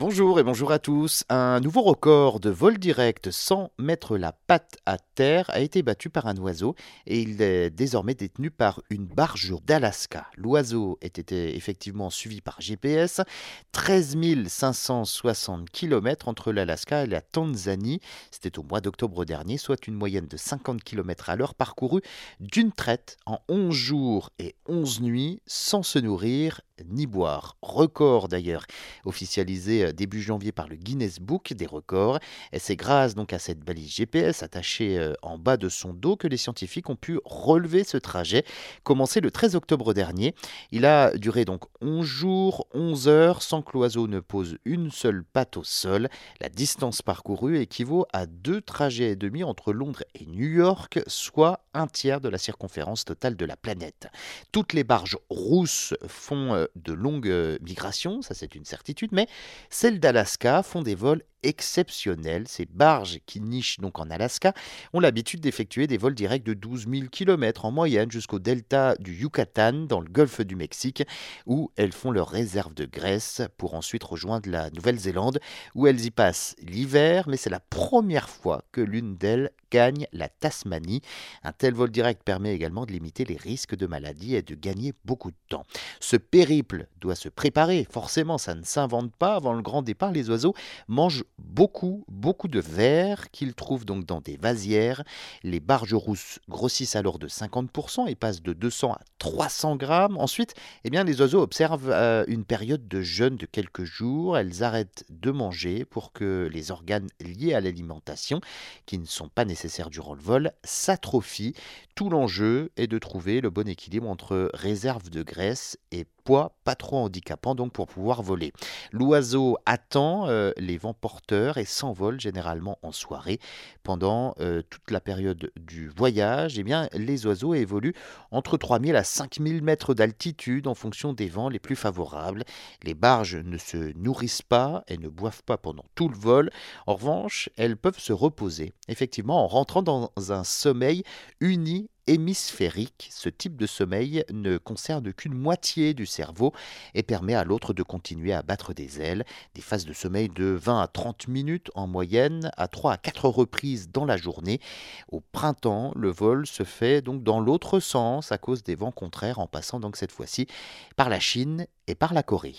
Bonjour et bonjour à tous. Un nouveau record de vol direct sans mettre la patte à terre a été battu par un oiseau et il est désormais détenu par une barge d'Alaska. L'oiseau était effectivement suivi par GPS. 13 560 km entre l'Alaska et la Tanzanie. C'était au mois d'octobre dernier, soit une moyenne de 50 km à l'heure parcourue d'une traite en 11 jours et 11 nuits sans se nourrir ni boire. Record d'ailleurs officialisé début janvier par le Guinness Book des records. C'est grâce donc à cette balise GPS attachée euh, en bas de son dos que les scientifiques ont pu relever ce trajet, commencé le 13 octobre dernier. Il a duré donc 11 jours, 11 heures sans que l'oiseau ne pose une seule patte au sol. La distance parcourue équivaut à deux trajets et demi entre Londres et New York, soit un tiers de la circonférence totale de la planète. Toutes les barges rousses font euh, de longues euh, migrations, ça c'est une certitude, mais celles d'Alaska font des vols exceptionnels. Ces barges qui nichent donc en Alaska ont l'habitude d'effectuer des vols directs de 12 000 km en moyenne jusqu'au delta du Yucatan dans le golfe du Mexique où elles font leur réserve de graisse pour ensuite rejoindre la Nouvelle-Zélande où elles y passent l'hiver mais c'est la première fois que l'une d'elles gagne la Tasmanie. Un tel vol direct permet également de limiter les risques de maladie et de gagner beaucoup de temps. Ce périple doit se préparer, forcément ça ne s'invente pas. Avant le grand départ, les oiseaux mangent beaucoup, beaucoup de verre qu'ils trouvent donc dans des vasières. Les barges rousses grossissent alors de 50% et passent de 200 à 300 grammes. Ensuite, eh bien, les oiseaux observent euh, une période de jeûne de quelques jours. Elles arrêtent de manger pour que les organes liés à l'alimentation, qui ne sont pas nécessaires durant le vol, s'atrophient. Tout l'enjeu est de trouver le bon équilibre entre réserve de graisse et pas trop handicapant donc pour pouvoir voler. L'oiseau attend euh, les vents porteurs et s'envole généralement en soirée. Pendant euh, toute la période du voyage, eh bien, les oiseaux évoluent entre 3000 à 5000 mètres d'altitude en fonction des vents les plus favorables. Les barges ne se nourrissent pas et ne boivent pas pendant tout le vol. En revanche, elles peuvent se reposer, effectivement, en rentrant dans un sommeil uni hémisphérique. Ce type de sommeil ne concerne qu'une moitié du cerveau et permet à l'autre de continuer à battre des ailes. Des phases de sommeil de 20 à 30 minutes en moyenne, à 3 à 4 reprises dans la journée. Au printemps, le vol se fait donc dans l'autre sens à cause des vents contraires en passant donc cette fois-ci par la Chine et par la Corée.